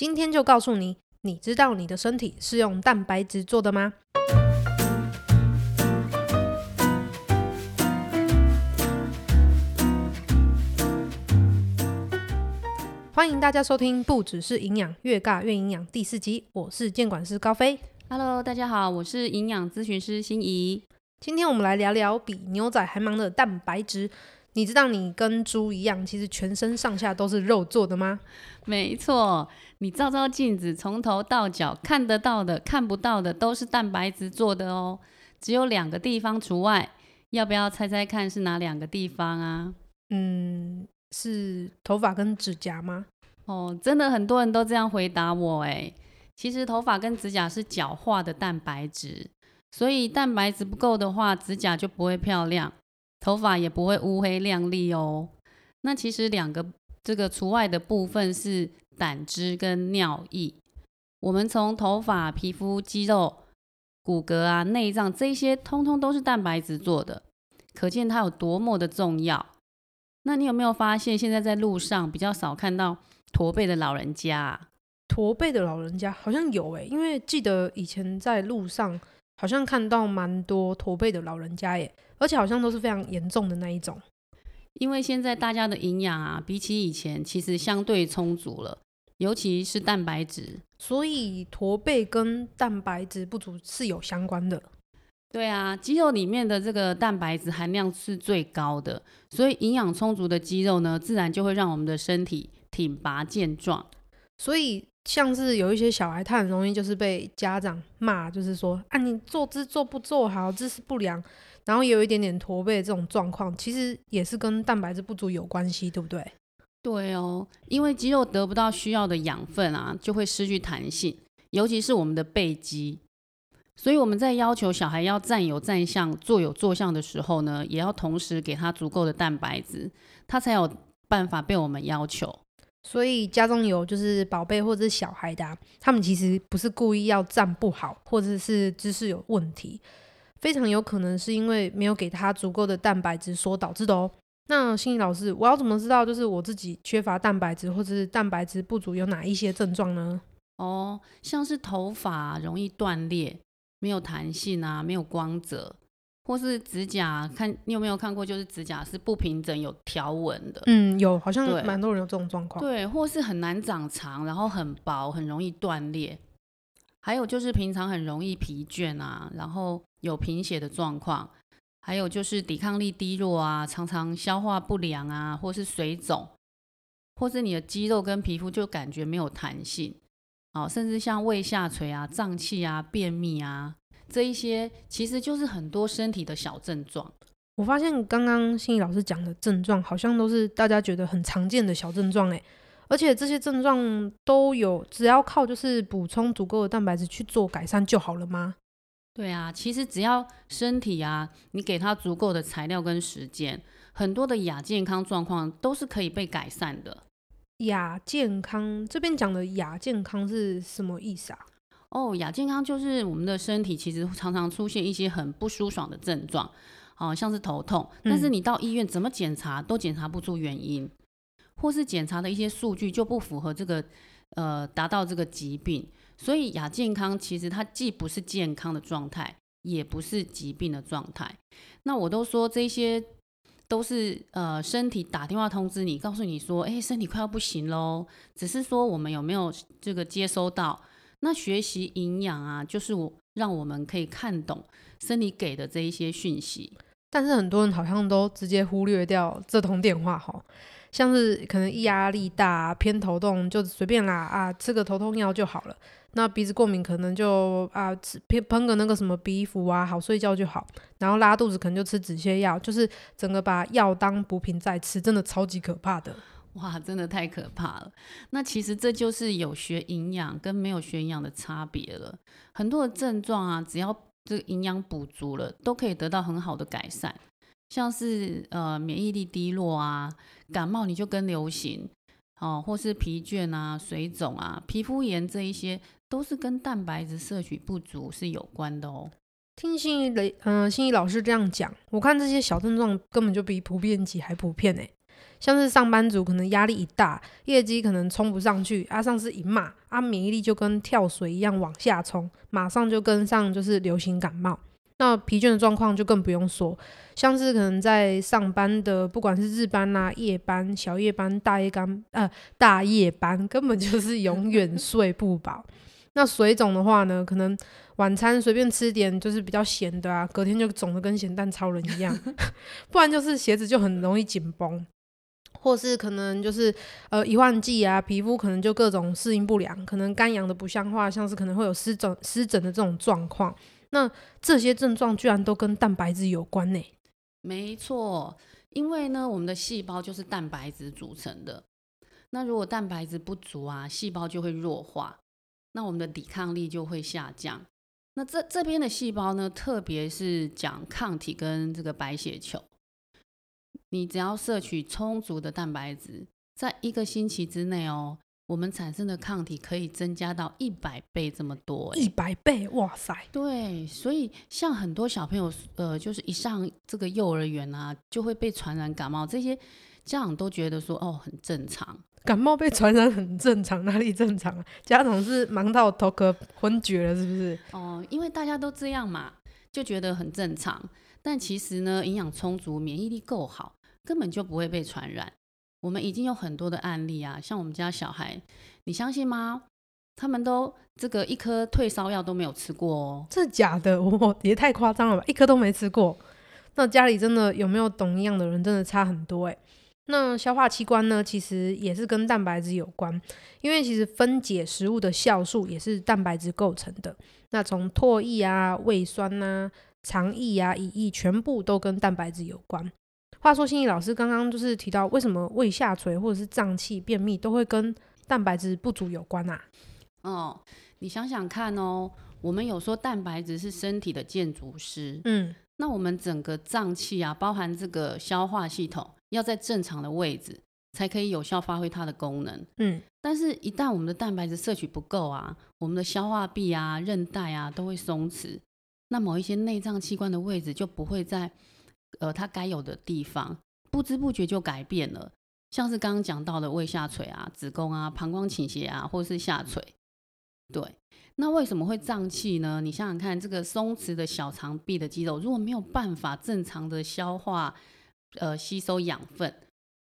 今天就告诉你，你知道你的身体是用蛋白质做的吗？欢迎大家收听《不只是营养，越尬越营养》第四集，我是监管师高飞。Hello，大家好，我是营养咨询师心怡。今天我们来聊聊比牛仔还忙的蛋白质。你知道你跟猪一样，其实全身上下都是肉做的吗？没错，你照照镜子，从头到脚看得到的、看不到的都是蛋白质做的哦。只有两个地方除外，要不要猜猜看是哪两个地方啊？嗯，是头发跟指甲吗？哦，真的很多人都这样回答我哎。其实头发跟指甲是角化的蛋白质，所以蛋白质不够的话，指甲就不会漂亮，头发也不会乌黑亮丽哦。那其实两个这个除外的部分是胆汁跟尿液。我们从头发、皮肤、肌肉、骨骼啊、内脏这些，通通都是蛋白质做的，可见它有多么的重要。那你有没有发现，现在在路上比较少看到驼背的老人家、啊？驼背的老人家好像有诶、因为记得以前在路上好像看到蛮多驼背的老人家耶，而且好像都是非常严重的那一种。因为现在大家的营养啊，比起以前其实相对充足了，尤其是蛋白质。所以驼背跟蛋白质不足是有相关的。对啊，肌肉里面的这个蛋白质含量是最高的，所以营养充足的肌肉呢，自然就会让我们的身体挺拔健壮。所以像是有一些小孩，他很容易就是被家长骂，就是说啊，你坐姿做不做好，姿势不良，然后有一点点驼背这种状况，其实也是跟蛋白质不足有关系，对不对？对哦，因为肌肉得不到需要的养分啊，就会失去弹性，尤其是我们的背肌。所以我们在要求小孩要站有站相、坐有坐相的时候呢，也要同时给他足够的蛋白质，他才有办法被我们要求。所以家中有就是宝贝或者是小孩的、他们其实不是故意要站不好，或者是姿势有问题，非常有可能是因为没有给他足够的蛋白质所导致的哦。那心理老师，我要怎么知道就是我自己缺乏蛋白质或者是蛋白质不足有哪一些症状呢？哦，像是头发容易断裂、没有弹性啊，没有光泽，或是指甲，看你有没有看过，就是指甲是不平整、有条纹的。嗯，有，好像对蛮多人有这种状况。对，或是很难长长，然后很薄，很容易断裂。还有就是平常很容易疲倦啊，然后有贫血的状况，还有就是抵抗力低弱啊，常常消化不良啊，或是水肿，或是你的肌肉跟皮肤就感觉没有弹性，哦，甚至像胃下垂啊、胀气啊、便秘啊这一些，其实就是很多身体的小症状。我发现刚刚心理老师讲的症状，好像都是大家觉得很常见的小症状诶，而且这些症状都有，只要靠就是补充足够的蛋白质去做改善就好了吗？对啊，其实只要身体啊，你给它足够的材料跟时间，很多的亚健康状况都是可以被改善的。亚健康这边讲的亚健康是什么意思啊？哦，亚健康就是我们的身体其实常常出现一些很不舒爽的症状，哦，像是头痛，但是嗯你到医院怎么检查都检查不出原因，或是检查的一些数据就不符合这个呃达到这个疾病，所以亚健康其实它既不是健康的状态，也不是疾病的状态。那我都说这些都是呃身体打电话通知你，告诉你说，哎，身体快要不行喽，只是说我们有没有这个接收到。那学习营养啊，就是我让我们可以看懂身体给的这一些讯息。但是很多人好像都直接忽略掉这通电话哈，像是可能压力大、偏头痛就随便啦啊，吃个头痛药就好了。那鼻子过敏可能就啊吃喷喷个那个什么鼻服啊，好睡觉就好。然后拉肚子可能就吃止泻药，就是整个把药当补品在吃，真的超级可怕的。哇，真的太可怕了！那其实这就是有学营养跟没有学营养的差别了。很多的症状啊，只要这个营养补足了，都可以得到很好的改善。像是呃免疫力低落啊，感冒你就跟流行哦，或是疲倦啊、水肿啊、皮肤炎这一些，都是跟蛋白质摄取不足是有关的哦。听心仪雷，嗯、心仪老师这样讲，我看这些小症状根本就比普遍级还普遍哎。像是上班族可能压力一大，业绩可能冲不上去，啊，上司一骂，啊，免疫力就跟跳水一样往下冲，马上就跟上就是流行感冒。那疲倦的状况就更不用说，像是可能在上班的，不管是日班啊、夜班、小夜班、大夜班，呃，大夜班根本就是永远睡不饱。那水肿的话呢，可能晚餐随便吃点就是比较咸的啊，隔天就肿的跟咸蛋超人一样，不然就是鞋子就很容易紧绷，或是可能就是呃一换季啊，皮肤可能就各种适应不良，可能干痒的不像话，像是可能会有湿疹、湿疹的这种状况。那这些症状居然都跟蛋白质有关呢？没错，因为呢，我们的细胞就是蛋白质组成的。那如果蛋白质不足啊，细胞就会弱化，那我们的抵抗力就会下降。那这这边的细胞呢，特别是讲抗体跟这个白血球，你只要摄取充足的蛋白质，在一个星期之内哦。我们产生的抗体可以增加到一百倍这么多，一百倍，哇塞！对，所以像很多小朋友，呃，就是一上这个幼儿园啊，就会被传染感冒，这些家长都觉得说，哦，很正常，感冒被传染很正常，哪里正常啊？家长是忙到头壳昏厥了，是不是？哦，因为大家都这样嘛，就觉得很正常，但其实呢，营养充足，免疫力够好，根本就不会被传染。我们已经有很多的案例啊，像我们家小孩，你相信吗？他们都这个一颗退烧药都没有吃过哦，这假的？我也太夸张了吧，一颗都没吃过。那家里真的有没有懂营养的人，真的差很多诶。那消化器官呢，其实也是跟蛋白质有关，因为其实分解食物的酵素也是蛋白质构成的。那从唾液啊、胃酸啊、肠液啊、胰液，全部都跟蛋白质有关。话说，心怡老师刚刚就是提到，为什么胃下垂或者是胀气、便秘都会跟蛋白质不足有关啊？哦，你想想看哦，我们有说蛋白质是身体的建筑师，嗯，那我们整个脏器啊，包含这个消化系统，要在正常的位置，才可以有效发挥它的功能，嗯。但是，一旦我们的蛋白质摄取不够啊，我们的消化壁啊、韧带啊都会松弛，那某一些内脏器官的位置就不会在。呃，它该有的地方，不知不觉就改变了，像是刚刚讲到的胃下垂啊、子宫啊、膀胱倾斜啊，或是下垂。对，那为什么会胀气呢？你想想看，这个松弛的小肠壁的肌肉，如果没有办法正常的消化，呃，吸收养分，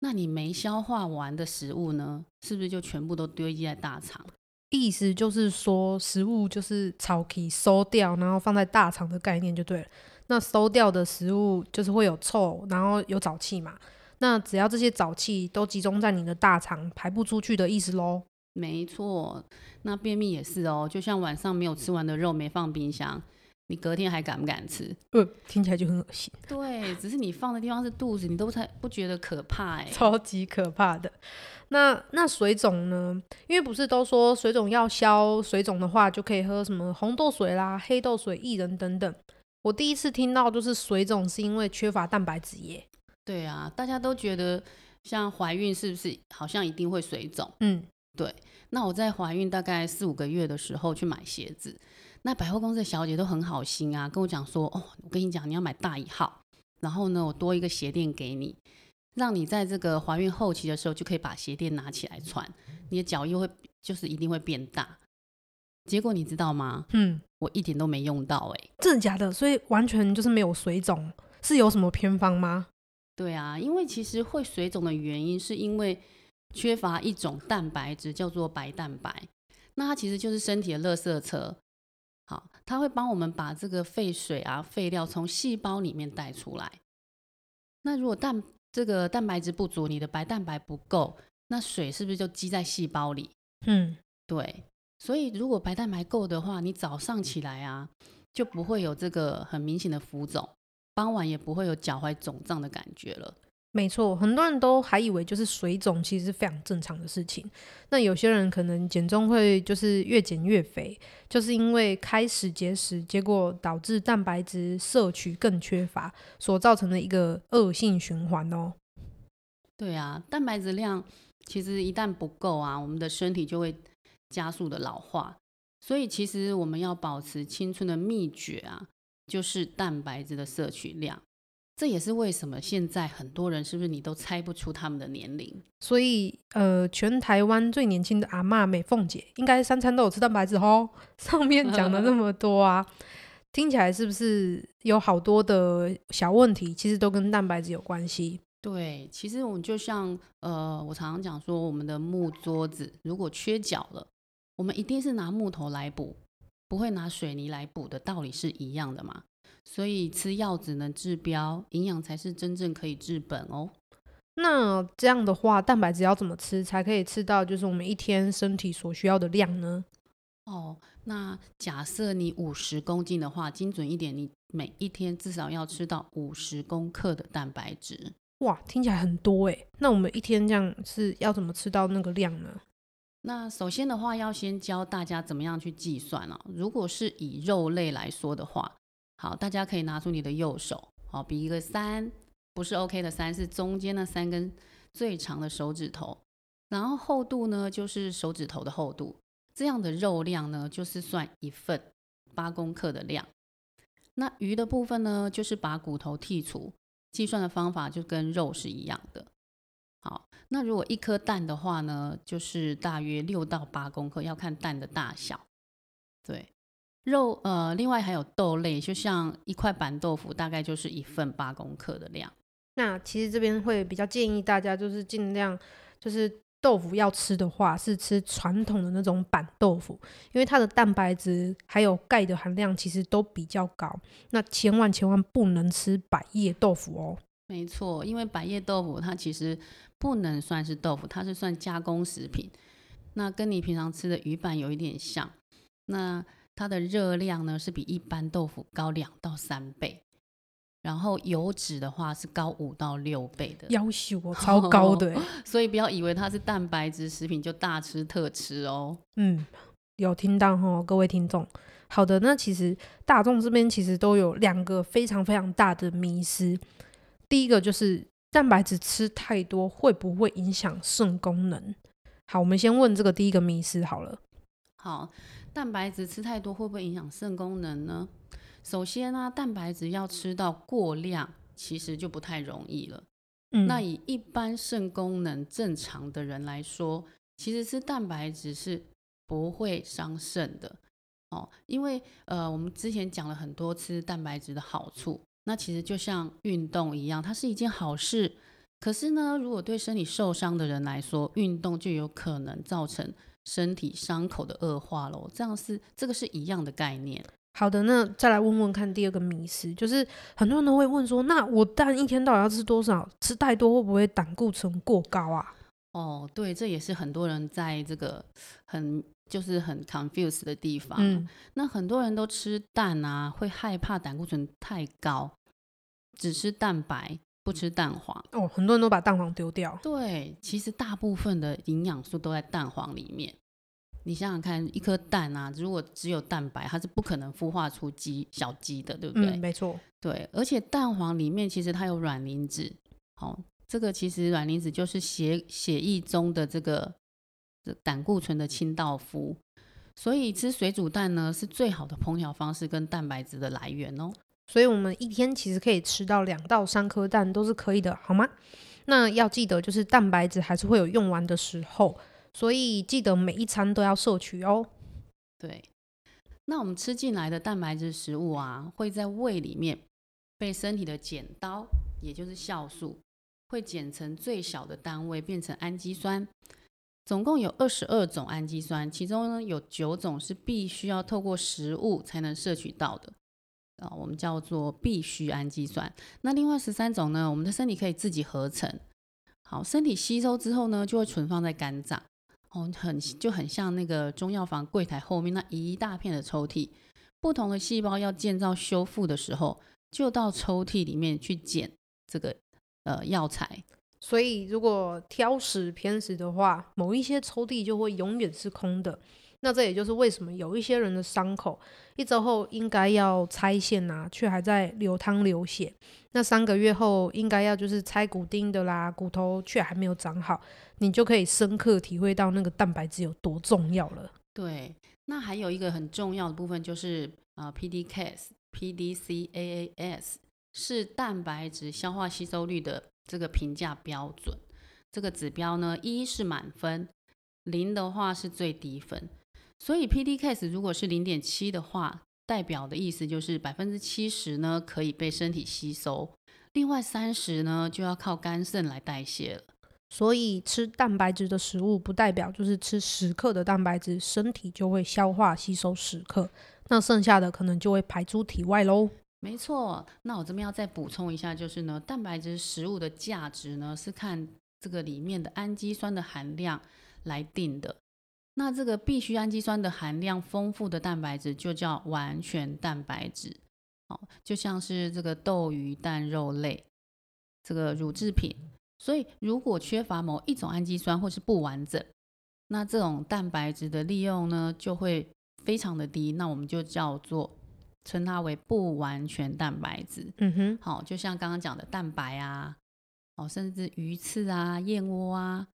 那你没消化完的食物呢，是不是就全部都堆积在大肠？意思就是说，食物就是草皮收掉，然后放在大肠的概念就对了。那收掉的食物就是会有臭，然后有沼气嘛？那只要这些沼气都集中在你的大肠，排不出去的意思喽？没错，那便秘也是哦。就像晚上没有吃完的肉没放冰箱，你隔天还敢不敢吃？呃，听起来就很恶心。对，只是你放的地方是肚子，你都才不觉得可怕哎，超级可怕的。那那水肿呢？因为不是都说水肿要消水肿的话，就可以喝什么红豆水啦、黑豆水、薏仁等等。我第一次听到就是水肿是因为缺乏蛋白质耶。对啊，大家都觉得像怀孕是不是好像一定会水肿？嗯，对。那我在怀孕大概四五个月的时候去买鞋子，那百货公司的小姐都很好心啊，跟我讲说：“哦，我跟你讲，你要买大一号，然后呢，我多一个鞋垫给你，让你在这个怀孕后期的时候就可以把鞋垫拿起来穿，你的脚又会就是一定会变大。”结果你知道吗？嗯。我一点都没用到哎，真的假的？所以完全就是没有水肿，是有什么偏方吗？对啊，因为其实会水肿的原因是因为缺乏一种蛋白质，叫做白蛋白。那它其实就是身体的垃圾车，好，它会帮我们把这个废水啊、废料从细胞里面带出来。那如果蛋这个蛋白质不足，你的白蛋白不够，那水是不是就积在细胞里？嗯，对。所以，如果白蛋白够的话，你早上起来啊，就不会有这个很明显的浮肿，傍晚也不会有脚踝肿胀的感觉了。没错，很多人都还以为就是水肿，其实是非常正常的事情。那有些人可能减重会就是越减越肥，就是因为开始节食，结果导致蛋白质摄取更缺乏，所造成的一个恶性循环哦。对啊，蛋白质量其实一旦不够啊，我们的身体就会。加速的老化，所以其实我们要保持青春的秘诀啊，就是蛋白质的摄取量。这也是为什么现在很多人是不是你都猜不出他们的年龄？所以呃，全台湾最年轻的阿嬷美凤姐，应该三餐都有吃蛋白质哦。上面讲了那么多啊，听起来是不是有好多的小问题，其实都跟蛋白质有关系？对，其实我们就像呃，我常常讲说，我们的木桌子如果缺角了，我们一定是拿木头来补，不会拿水泥来补的道理是一样的嘛。所以吃药只能治标，营养才是真正可以治本哦。那这样的话，蛋白质要怎么吃才可以吃到就是我们一天身体所需要的量呢？哦，那假设你五十公斤的话，精准一点，你每一天至少要吃到五十公克的蛋白质。哇，听起来很多诶。那我们一天这样是要怎么吃到那个量呢？那首先的话，要先教大家怎么样去计算啊。如果是以肉类来说的话，好，大家可以拿出你的右手，好，比一个三，不是 OK 的三，是中间那三根最长的手指头，然后厚度呢就是手指头的厚度，这样的肉量呢就是算一份八公克的量。那鱼的部分呢，就是把骨头剔除。计算的方法就跟肉是一样的。好，那如果一颗蛋的话呢，就是大约六到八公克，要看蛋的大小。对，肉呃，另外还有豆类，就像一块板豆腐，大概就是一份八公克的量。那其实这边会比较建议大家，就是尽量就是。豆腐要吃的话，是吃传统的那种板豆腐，因为它的蛋白质还有钙的含量其实都比较高。那千万千万不能吃百叶豆腐哦。没错，因为百叶豆腐它其实不能算是豆腐，它是算加工食品。那跟你平常吃的鱼板有一点像，那它的热量呢是比一般豆腐高两到三倍。然后油脂的话是高五到六倍的，要求哦，超高的，所以不要以为它是蛋白质食品就大吃特吃哦。嗯，有听到哈，各位听众。好的，那其实大众这边其实都有两个非常非常大的迷思。第一个就是蛋白质吃太多会不会影响肾功能？好，我们先问这个第一个迷思好了。好，蛋白质吃太多会不会影响肾功能呢？首先呢，蛋白质要吃到过量，其实就不太容易了。嗯，那以一般肾功能正常的人来说，其实吃蛋白质是不会伤肾的哦。因为呃，我们之前讲了很多吃蛋白质的好处，那其实就像运动一样，它是一件好事。可是呢，如果对身体受伤的人来说，运动就有可能造成身体伤口的恶化喽。这样是这个是一样的概念。好的，那再来问问看第二个迷思，就是很多人都会问说，那我蛋一天到底要吃多少？吃太多会不会胆固醇过高啊？哦，对，这也是很多人在这个很就是很 confused 的地方。嗯，那很多人都吃蛋啊，会害怕胆固醇太高，只吃蛋白不吃蛋黄。哦，很多人都把蛋黄丢掉。对，其实大部分的营养素都在蛋黄里面。你想想看，一颗蛋啊，如果只有蛋白，它是不可能孵化出鸡小鸡的，对不对？嗯，没错。对，而且蛋黄里面其实它有卵磷脂，好，这个其实卵磷脂就是血血液中的这个胆固醇的清道夫，所以吃水煮蛋呢是最好的烹调方式跟蛋白质的来源哦。所以我们一天其实可以吃到两到三颗蛋都是可以的，好吗？那要记得就是蛋白质还是会有用完的时候。所以记得每一餐都要摄取哦。对，那我们吃进来的蛋白质食物啊，会在胃里面被身体的剪刀，也就是酵素，会剪成最小的单位，变成氨基酸。总共有二十二种氨基酸，其中呢有九种是必须要透过食物才能摄取到的啊，我们叫做必需氨基酸。那另外十三种呢，我们的身体可以自己合成。好，身体吸收之后呢，就会存放在肝脏。哦，很就很像那个中药房柜台后面那一大片的抽屉，不同的细胞要建造修复的时候，就到抽屉里面去捡这个呃药材。所以如果挑食偏食的话，某一些抽屉就会永远是空的。那这也就是为什么有一些人的伤口一周后应该要拆线呐，却还在流汤流血；那三个月后应该要就是拆骨钉的啦，骨头却还没有长好，你就可以深刻体会到那个蛋白质有多重要了。对，那还有一个很重要的部分就是啊，P D K S P D C A A S 是蛋白质消化吸收率的这个评价标准。这个指标呢，一是满分，零的话是最低分。所以 PDCAS 如果是零点七的话，代表的意思就是百分之七十呢可以被身体吸收，另外三十呢就要靠肝肾来代谢了。所以吃蛋白质的食物，不代表就是吃十克的蛋白质，身体就会消化吸收十克，那剩下的可能就会排出体外喽。没错，那我这边要再补充一下，就是呢，蛋白质食物的价值呢是看这个里面的氨基酸的含量来定的。那这个必需氨基酸的含量丰富的蛋白质就叫完全蛋白质，哦，就像是这个豆、鱼、蛋、肉类这个乳制品。所以，如果缺乏某一种氨基酸或是不完整，那这种蛋白质的利用呢就会非常的低。那我们就叫做称它为不完全蛋白质。嗯哼，好，就像刚刚讲的蛋白啊，哦，甚至鱼翅啊、燕窝啊，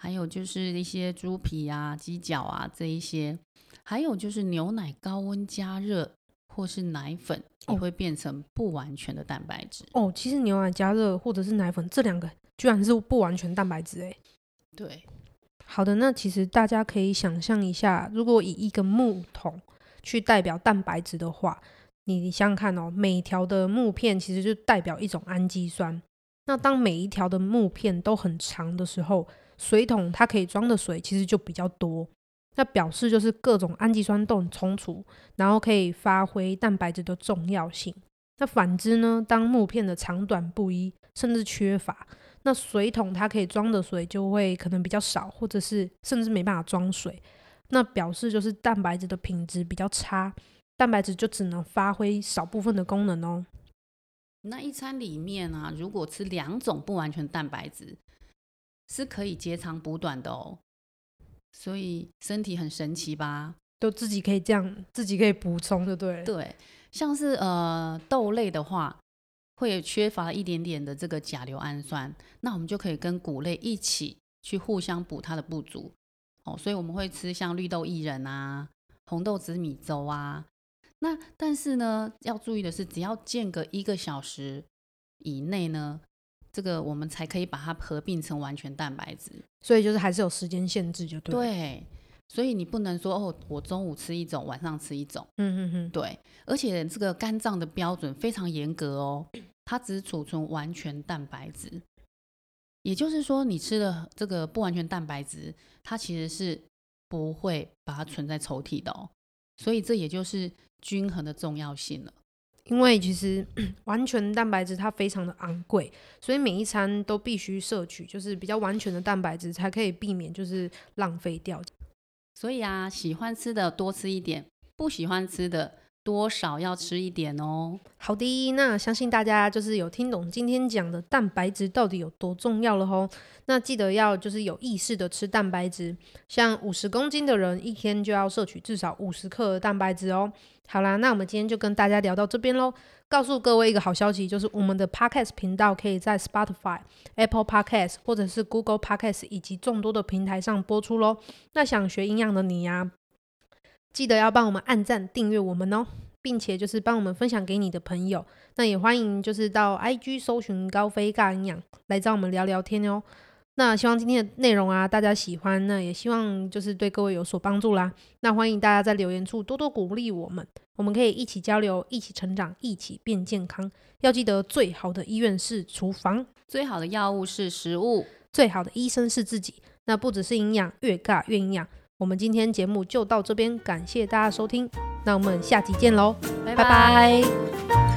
还有就是一些猪皮啊、鸡脚啊这一些，还有就是牛奶高温加热。或是奶粉也会变成不完全的蛋白质哦。其实牛奶加热或者是奶粉这两个居然是不完全蛋白质诶。对，好的，那其实大家可以想象一下，如果以一个木桶去代表蛋白质的话，你想想看哦，每条的木片其实就代表一种氨基酸。那当每一条的木片都很长的时候，水桶它可以装的水其实就比较多。那表示就是各种氨基酸都很充足，然后可以发挥蛋白质的重要性。那反之呢，当木片的长短不一，甚至缺乏，那水桶它可以装的水就会可能比较少，或者是甚至没办法装水。那表示就是蛋白质的品质比较差，蛋白质就只能发挥少部分的功能哦。那一餐里面啊，如果吃两种不完全蛋白质，是可以截长补短的哦。所以身体很神奇吧？都自己可以这样，自己可以补充，就对。对，像是呃豆类的话，会缺乏一点点的这个甲硫氨酸，那我们就可以跟谷类一起去互相补它的不足。哦，所以我们会吃像绿豆薏仁啊、红豆紫米粥啊。那但是呢，要注意的是，只要间隔一个小时以内呢。这个我们才可以把它合并成完全蛋白质，所以就是还是有时间限制，就对。对，所以你不能说哦，我中午吃一种，晚上吃一种。嗯嗯嗯，对。而且这个肝脏的标准非常严格哦，它只储存完全蛋白质，也就是说，你吃的这个不完全蛋白质，它其实是不会把它存在抽屉的哦。所以这也就是均衡的重要性了。因为其实 完全蛋白质它非常的昂贵，所以每一餐都必须摄取，就是比较完全的蛋白质，才可以避免就是浪费掉。所以啊，喜欢吃的多吃一点，不喜欢吃的。多少要吃一点哦。好的，那相信大家就是有听懂今天讲的蛋白质到底有多重要了吼。那记得要就是有意识的吃蛋白质，像五十公斤的人一天就要摄取至少五十克的蛋白质哦。好啦，那我们今天就跟大家聊到这边喽。告诉各位一个好消息，就是我们的 Podcast 频道可以在 Spotify、Apple Podcast 或者是 Google Podcast 以及众多的平台上播出喽。那想学营养的你呀。记得要帮我们按赞、订阅我们哦，并且就是帮我们分享给你的朋友。那也欢迎就是到 IG 搜寻高飞尬营养来找我们聊聊天哦。那希望今天的内容啊大家喜欢，那也希望就是对各位有所帮助啦。那欢迎大家在留言处多多鼓励我们，我们可以一起交流、一起成长、一起变健康。要记得，最好的医院是厨房，最好的药物是食物，最好的医生是自己。那不只是营养，越尬越营养。我们今天节目就到这边，感谢大家收听，那我们下集见喽，拜拜。